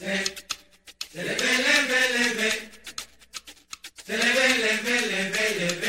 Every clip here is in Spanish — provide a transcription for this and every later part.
Leve, leve, leve, leve, leve, leve, leve.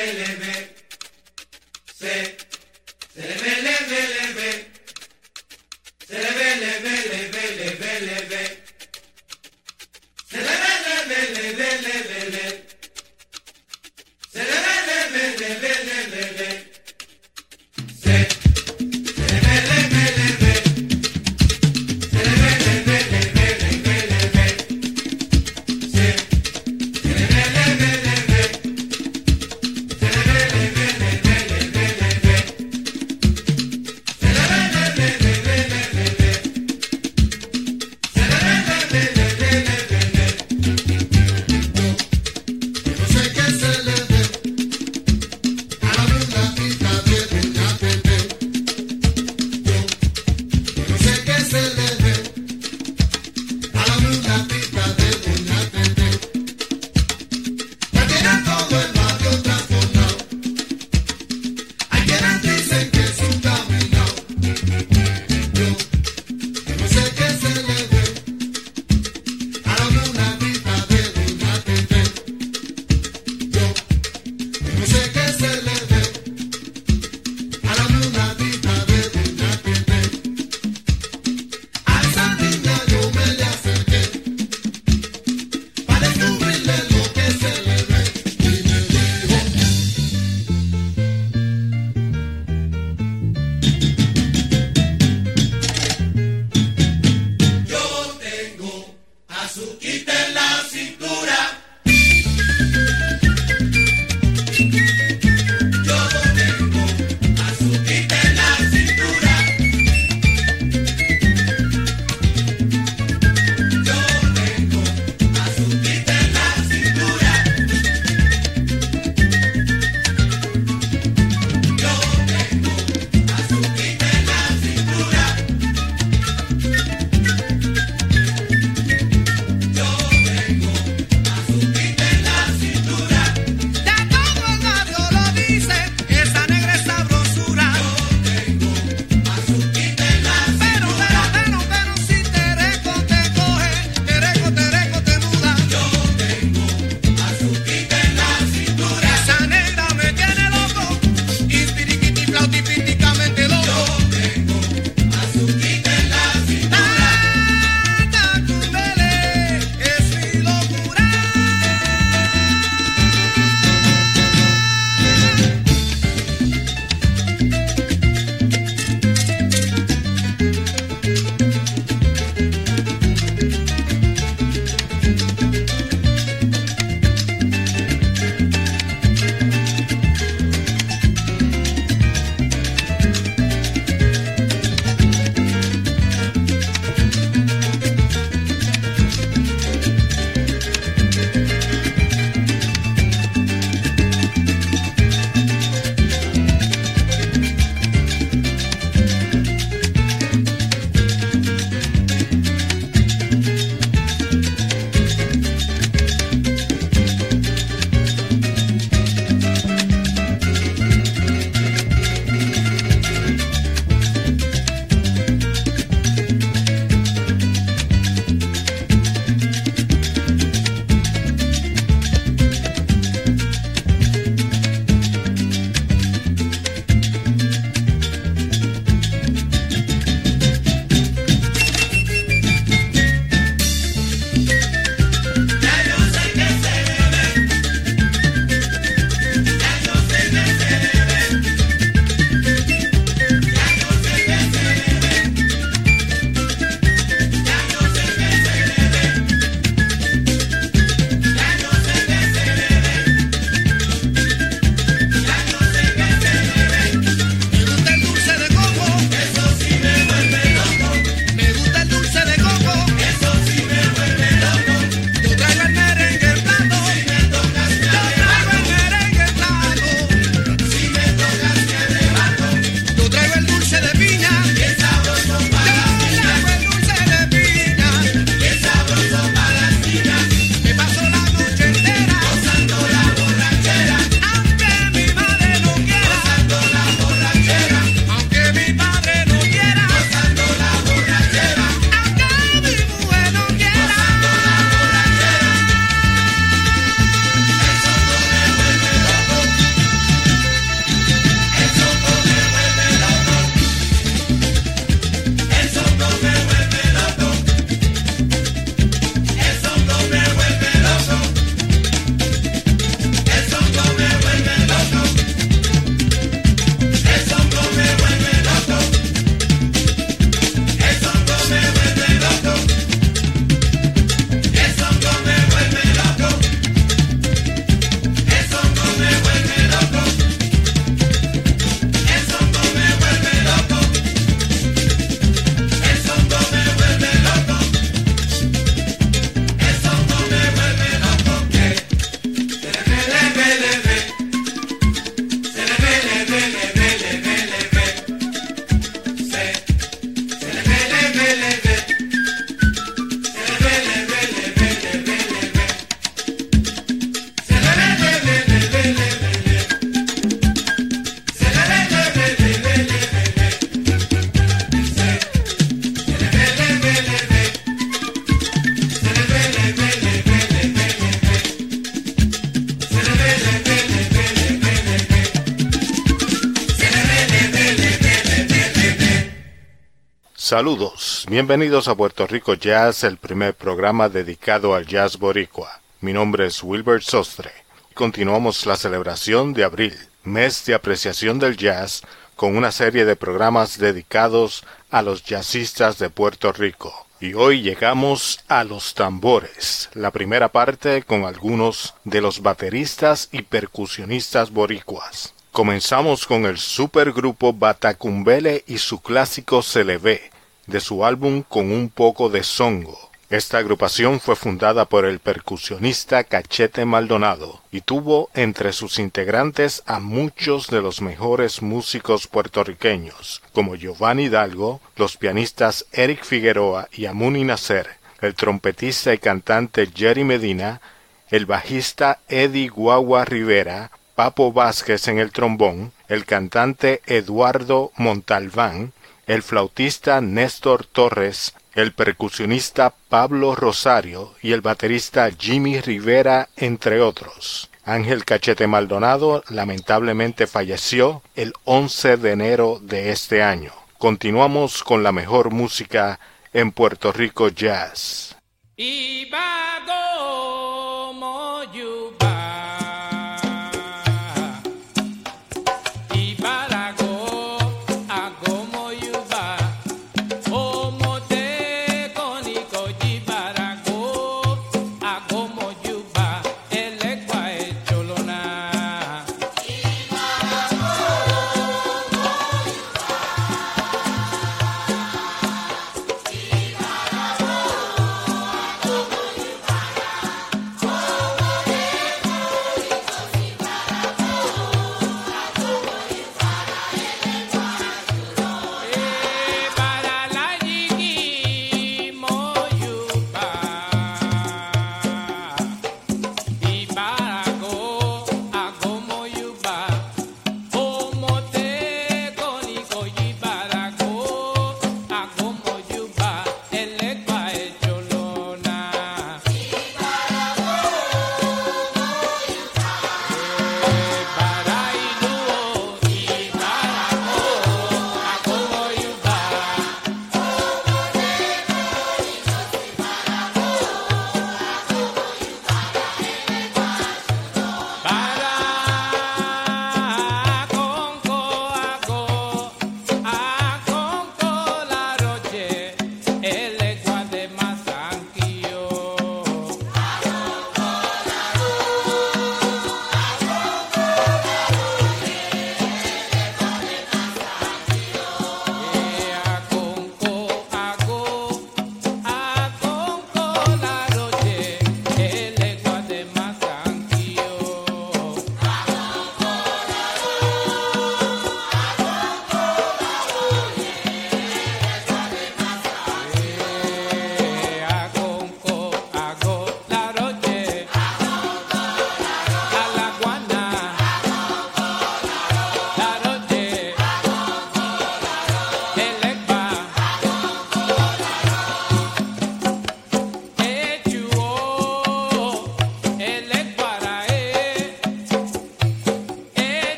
Saludos, bienvenidos a Puerto Rico Jazz, el primer programa dedicado al jazz boricua. Mi nombre es Wilbert Sostre. Continuamos la celebración de abril, mes de apreciación del jazz, con una serie de programas dedicados a los jazzistas de Puerto Rico. Y hoy llegamos a los tambores, la primera parte con algunos de los bateristas y percusionistas boricuas. Comenzamos con el supergrupo Batacumbele y su clásico Se le ve, de su álbum Con un poco de songo. Esta agrupación fue fundada por el percusionista Cachete Maldonado y tuvo entre sus integrantes a muchos de los mejores músicos puertorriqueños, como Giovanni Hidalgo, los pianistas Eric Figueroa y Amuni Nacer, el trompetista y cantante Jerry Medina, el bajista Eddie Guagua Rivera, Papo Vázquez en el trombón, el cantante Eduardo Montalbán, el flautista Néstor Torres, el percusionista Pablo Rosario y el baterista Jimmy Rivera, entre otros. Ángel Cachete Maldonado lamentablemente falleció el 11 de enero de este año. Continuamos con la mejor música en Puerto Rico Jazz. En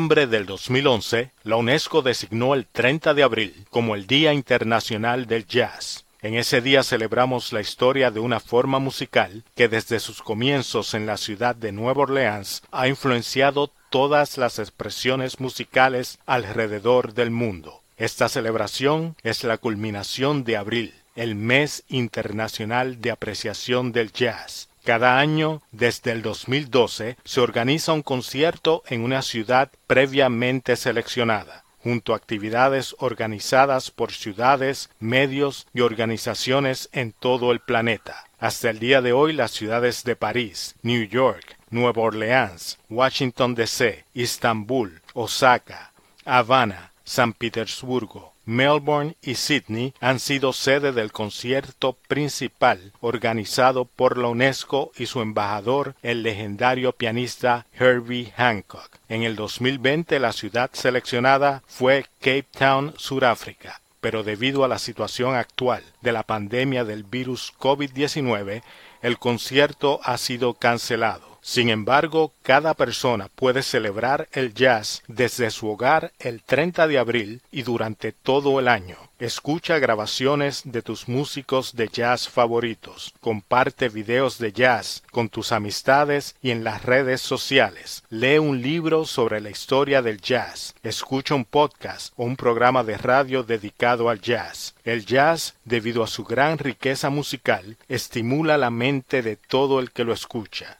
noviembre del 2011, la UNESCO designó el 30 de abril como el Día Internacional del Jazz. En ese día celebramos la historia de una forma musical que desde sus comienzos en la ciudad de Nueva Orleans ha influenciado todas las expresiones musicales alrededor del mundo. Esta celebración es la culminación de abril, el mes internacional de apreciación del jazz, cada año, desde el 2012, se organiza un concierto en una ciudad previamente seleccionada, junto a actividades organizadas por ciudades, medios y organizaciones en todo el planeta. Hasta el día de hoy las ciudades de París, New York, Nueva Orleans, Washington DC, Estambul, Osaka, Habana, San Petersburgo, Melbourne y Sydney han sido sede del concierto principal organizado por la UNESCO y su embajador, el legendario pianista Herbie Hancock. En el 2020 la ciudad seleccionada fue Cape Town, Sudáfrica pero debido a la situación actual de la pandemia del virus COVID-19, el concierto ha sido cancelado. Sin embargo, cada persona puede celebrar el jazz desde su hogar el 30 de abril y durante todo el año. Escucha grabaciones de tus músicos de jazz favoritos. Comparte videos de jazz con tus amistades y en las redes sociales. Lee un libro sobre la historia del jazz. Escucha un podcast o un programa de radio dedicado al jazz. El jazz, debido a su gran riqueza musical, estimula la mente de todo el que lo escucha.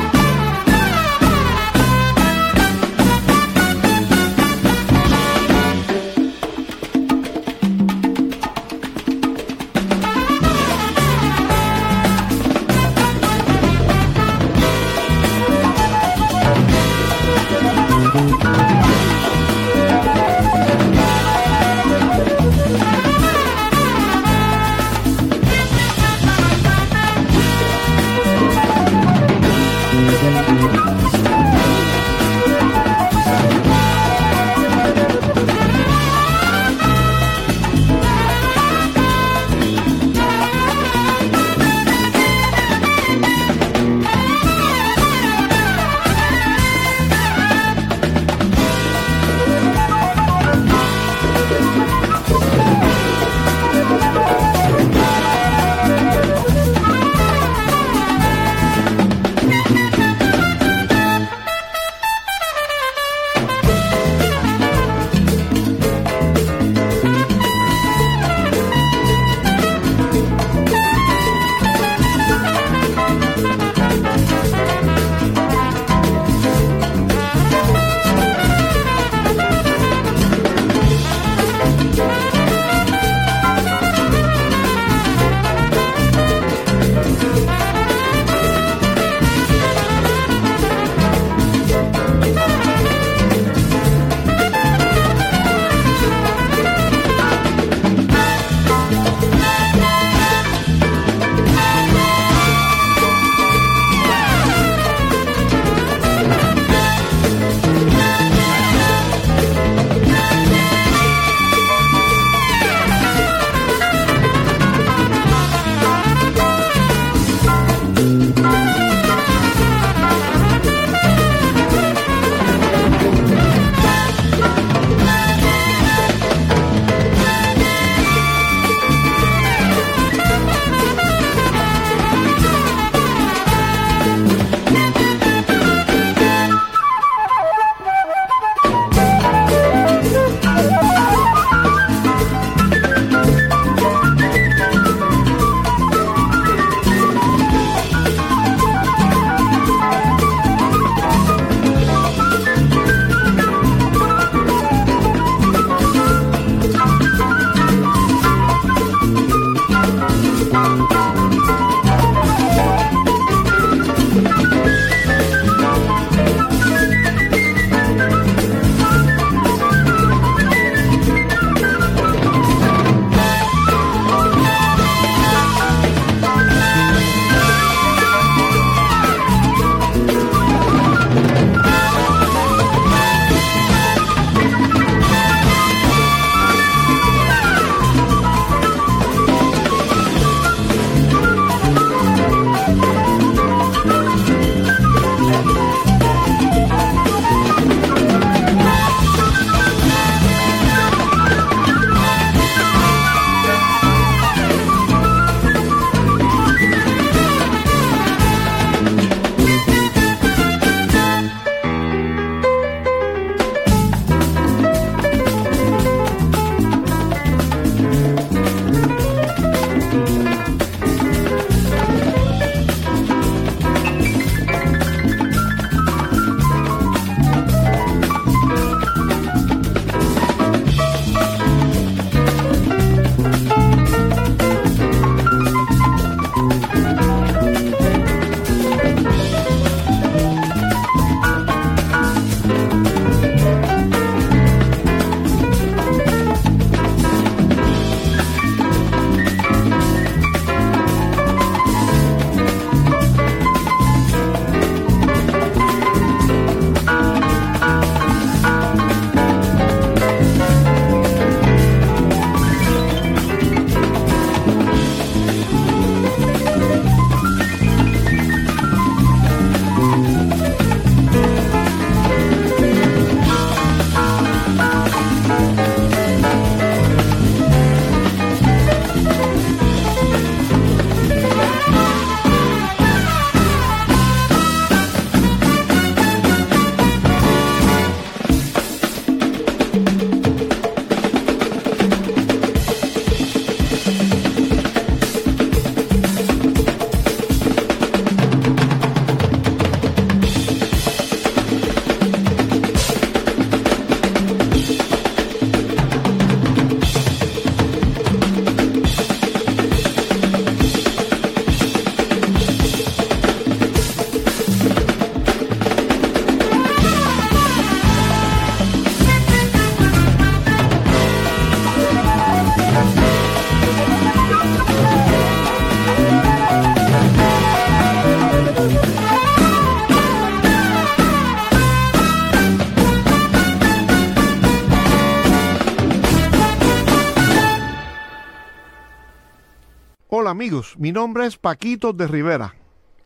amigos, mi nombre es Paquito de Rivera.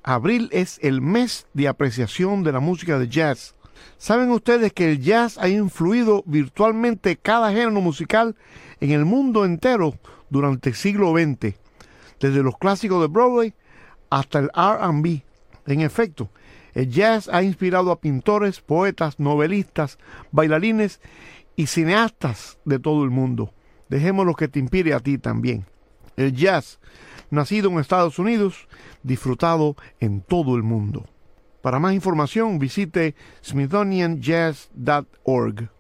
Abril es el mes de apreciación de la música de jazz. ¿Saben ustedes que el jazz ha influido virtualmente cada género musical en el mundo entero durante el siglo XX? Desde los clásicos de Broadway hasta el RB. En efecto, el jazz ha inspirado a pintores, poetas, novelistas, bailarines y cineastas de todo el mundo. Dejemos lo que te inspire a ti también el jazz, nacido en Estados Unidos, disfrutado en todo el mundo. Para más información visite smithsonianjazz.org.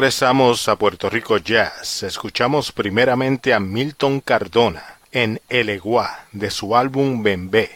Regresamos a Puerto Rico Jazz. Escuchamos primeramente a Milton Cardona en El Eguá de su álbum Bembé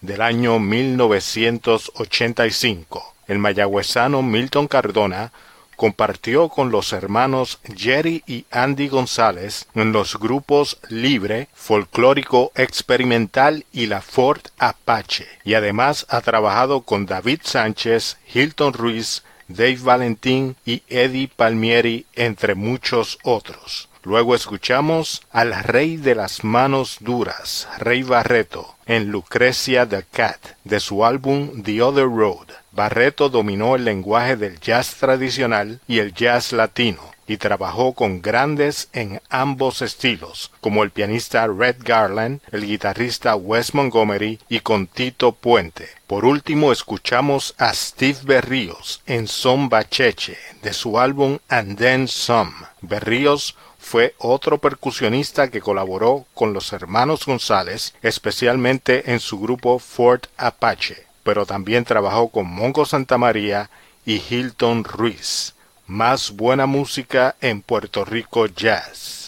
del año 1985. El mayagüezano Milton Cardona compartió con los hermanos Jerry y Andy González en los grupos Libre, Folclórico Experimental y la Ford Apache, y además ha trabajado con David Sánchez, Hilton Ruiz, Dave Valentín y Eddie Palmieri, entre muchos otros. Luego escuchamos al Rey de las Manos Duras, Rey Barreto, en Lucrecia the Cat, de su álbum The Other Road. Barreto dominó el lenguaje del jazz tradicional y el jazz latino, y trabajó con grandes en ambos estilos, como el pianista Red Garland, el guitarrista Wes Montgomery y con Tito Puente. Por último escuchamos a Steve Berríos en Son Bacheche de su álbum And Then Some. Berríos fue otro percusionista que colaboró con los hermanos González, especialmente en su grupo Fort Apache, pero también trabajó con Mongo Santamaría y Hilton Ruiz más buena música en Puerto Rico Jazz.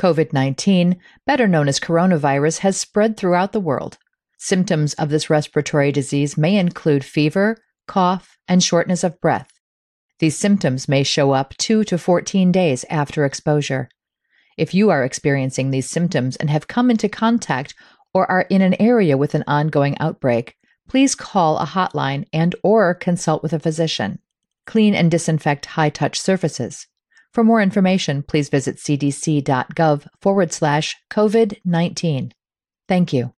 COVID 19, better known as coronavirus, has spread throughout the world. Symptoms of this respiratory disease may include fever, cough, and shortness of breath. These symptoms may show up 2 to 14 days after exposure. If you are experiencing these symptoms and have come into contact or are in an area with an ongoing outbreak, please call a hotline and or consult with a physician. Clean and disinfect high-touch surfaces. For more information, please visit cdc.gov forward slash COVID-19. Thank you.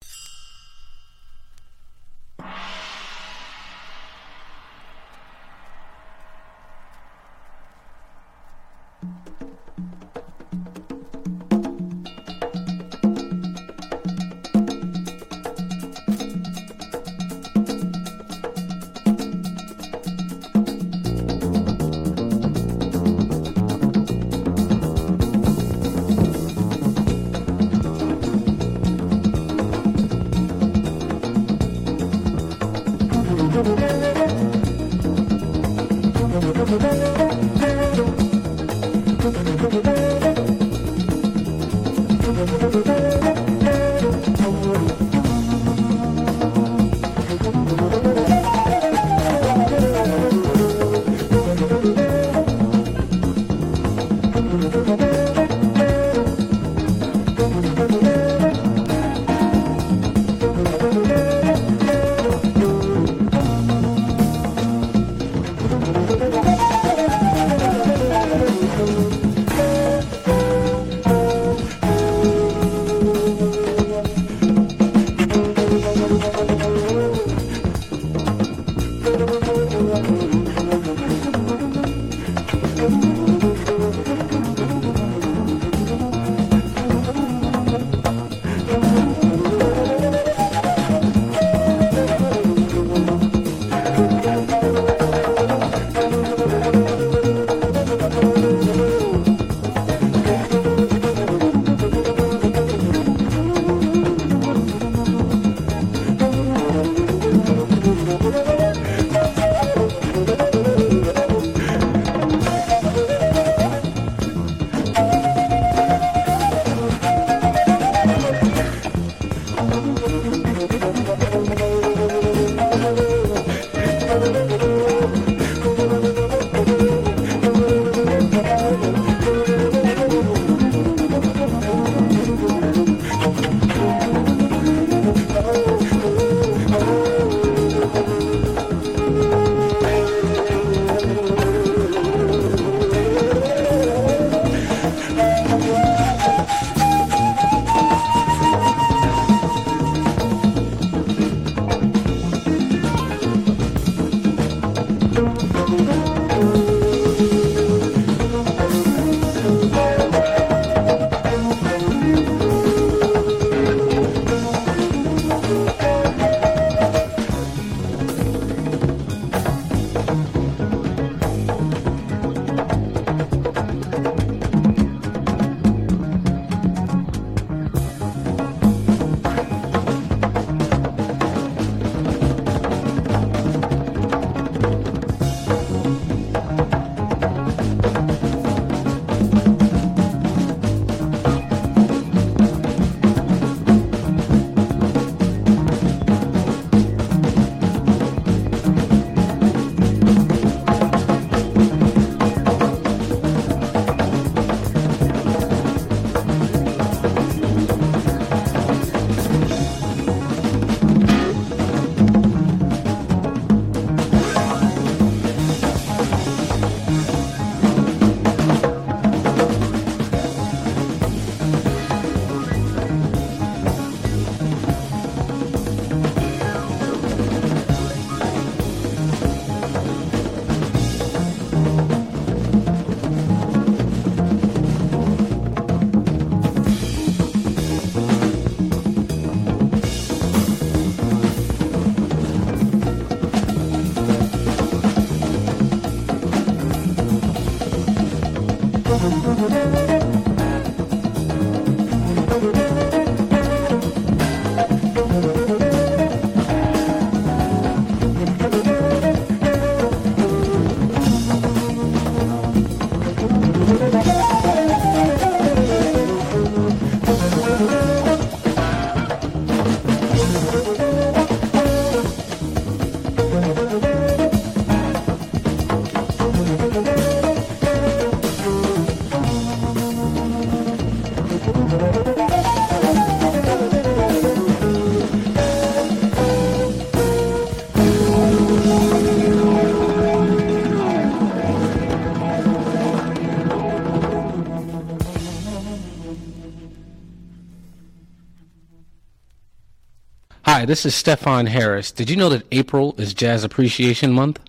Hi, this is Stefan Harris. Did you know that April is Jazz Appreciation Month?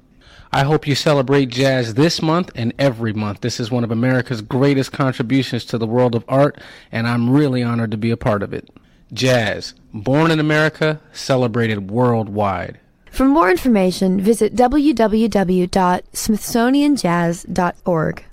I hope you celebrate jazz this month and every month. This is one of America's greatest contributions to the world of art, and I'm really honored to be a part of it. Jazz, born in America, celebrated worldwide. For more information, visit www.smithsonianjazz.org.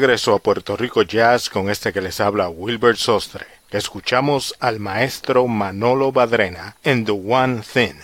Regreso a Puerto Rico Jazz con este que les habla Wilbert Sostre. Escuchamos al maestro Manolo Badrena en The One Thing,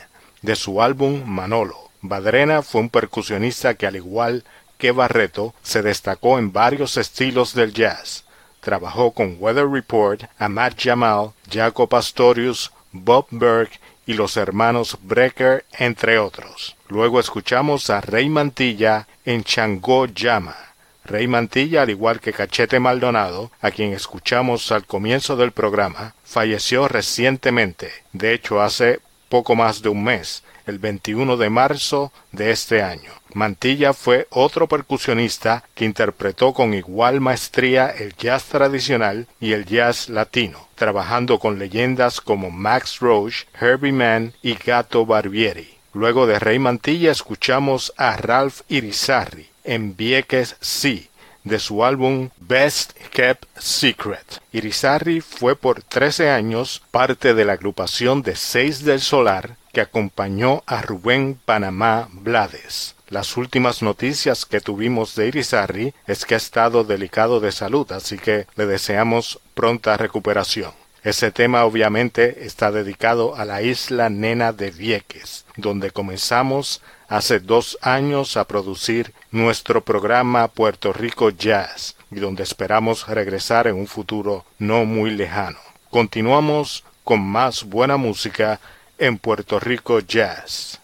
de su álbum Manolo. Badrena fue un percusionista que al igual que Barreto se destacó en varios estilos del jazz. Trabajó con Weather Report, Ahmad Jamal, Jaco Pastorius, Bob Burke y los hermanos Brecker, entre otros. Luego escuchamos a Rey Mantilla en Changó Llama. Rey Mantilla, al igual que Cachete Maldonado, a quien escuchamos al comienzo del programa, falleció recientemente, de hecho hace poco más de un mes, el 21 de marzo de este año. Mantilla fue otro percusionista que interpretó con igual maestría el jazz tradicional y el jazz latino, trabajando con leyendas como Max Roach, Herbie Mann y Gato Barbieri. Luego de Rey Mantilla escuchamos a Ralph Irizarry, en Vieques Sí, de su álbum Best Kept Secret. Irizarry fue por 13 años parte de la agrupación de Seis del Solar que acompañó a Rubén Panamá Blades. Las últimas noticias que tuvimos de Irizarry es que ha estado delicado de salud, así que le deseamos pronta recuperación. Ese tema obviamente está dedicado a la isla nena de Vieques, donde comenzamos hace dos años a producir nuestro programa Puerto Rico Jazz y donde esperamos regresar en un futuro no muy lejano. Continuamos con más buena música en Puerto Rico Jazz.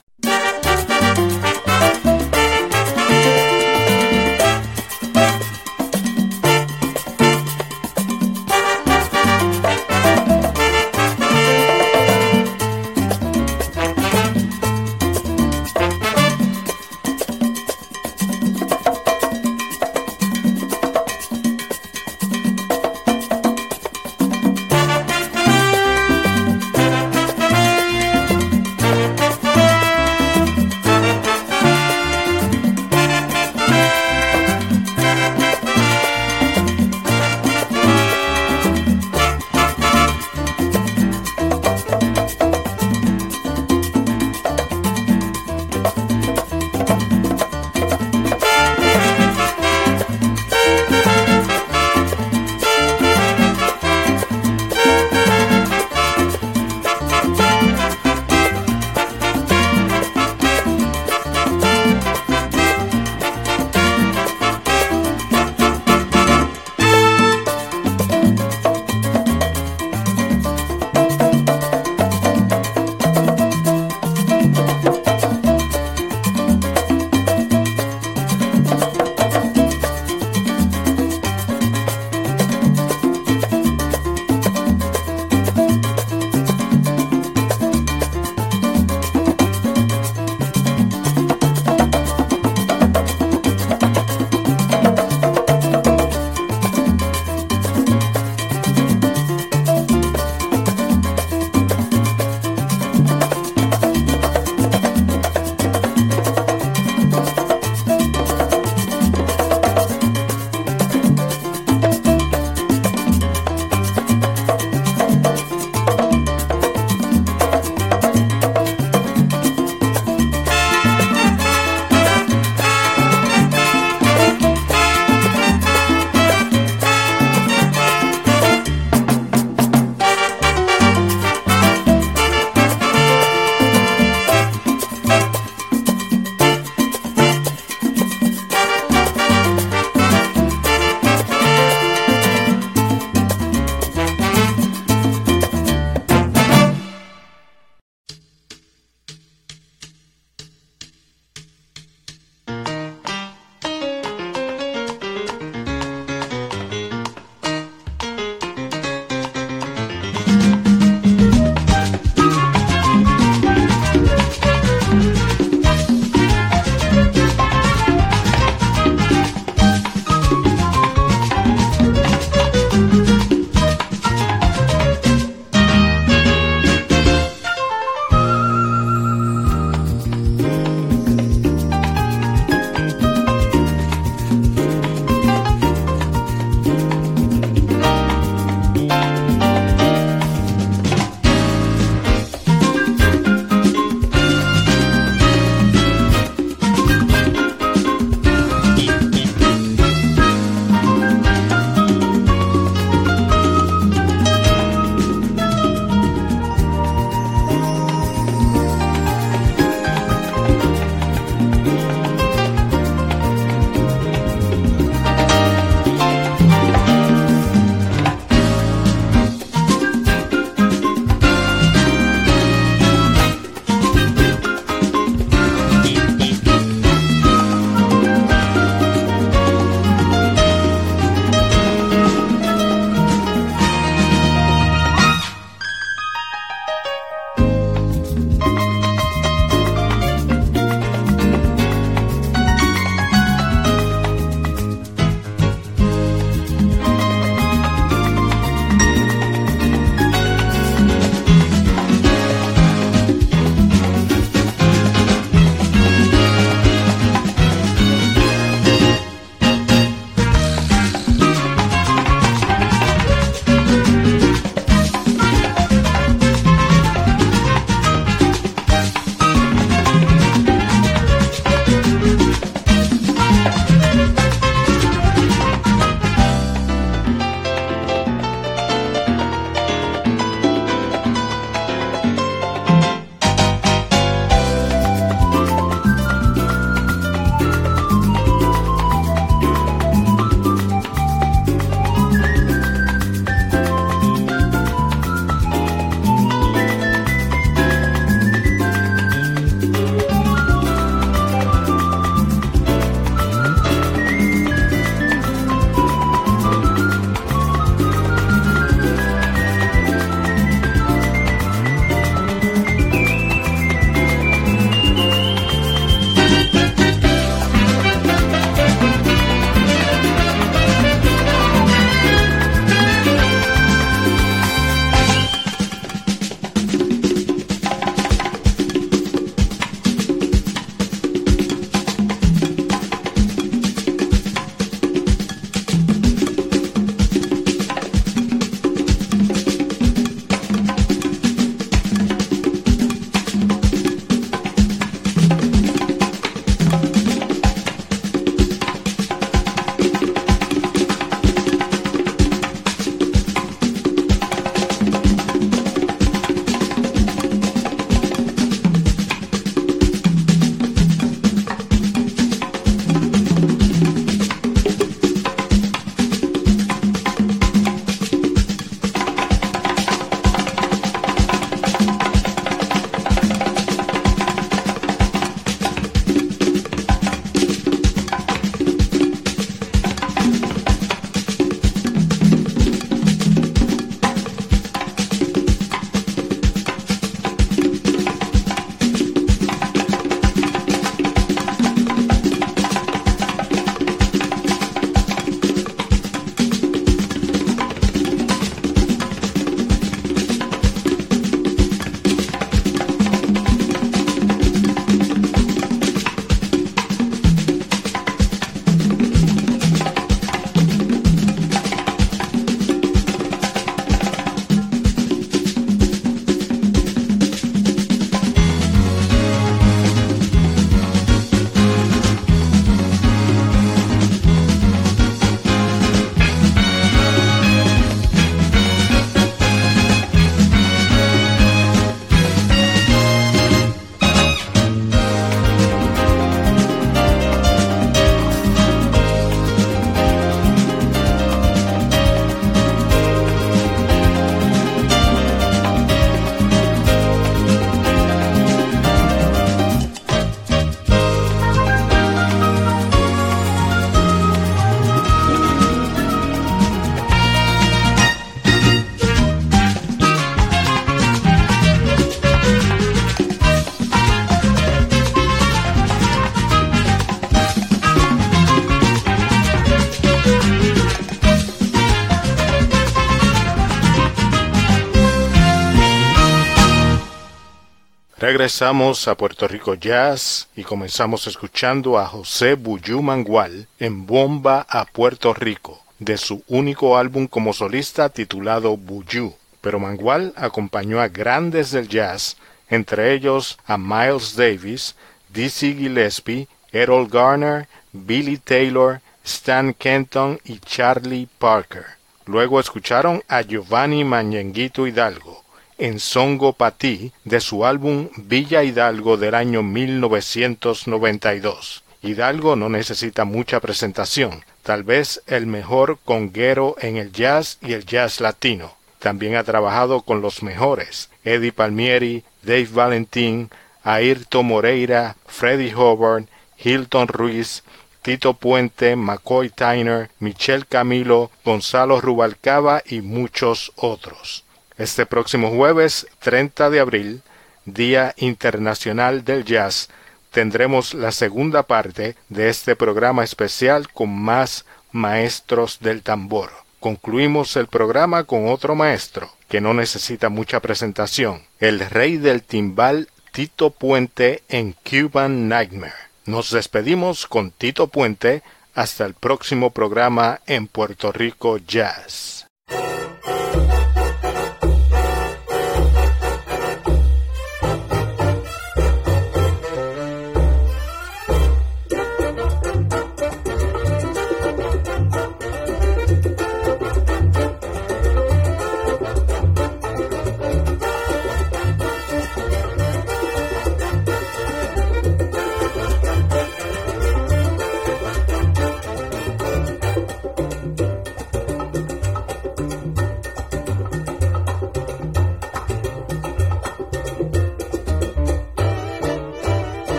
Regresamos a Puerto Rico Jazz y comenzamos escuchando a José Buyú Mangual en Bomba a Puerto Rico, de su único álbum como solista titulado Buyú. Pero Mangual acompañó a grandes del jazz, entre ellos a Miles Davis, Dizzy Gillespie, Errol Garner, Billy Taylor, Stan Kenton y Charlie Parker. Luego escucharon a Giovanni Mañenguito Hidalgo en Songo Patí de su álbum Villa Hidalgo del año 1992. Hidalgo no necesita mucha presentación, tal vez el mejor conguero en el jazz y el jazz latino. También ha trabajado con los mejores, Eddie Palmieri, Dave Valentín, Ayrton Moreira, Freddie Hobart, Hilton Ruiz, Tito Puente, McCoy Tyner, Michel Camilo, Gonzalo Rubalcaba y muchos otros. Este próximo jueves 30 de abril, Día Internacional del Jazz, tendremos la segunda parte de este programa especial con más maestros del tambor. Concluimos el programa con otro maestro que no necesita mucha presentación, el rey del timbal Tito Puente en Cuban Nightmare. Nos despedimos con Tito Puente hasta el próximo programa en Puerto Rico Jazz.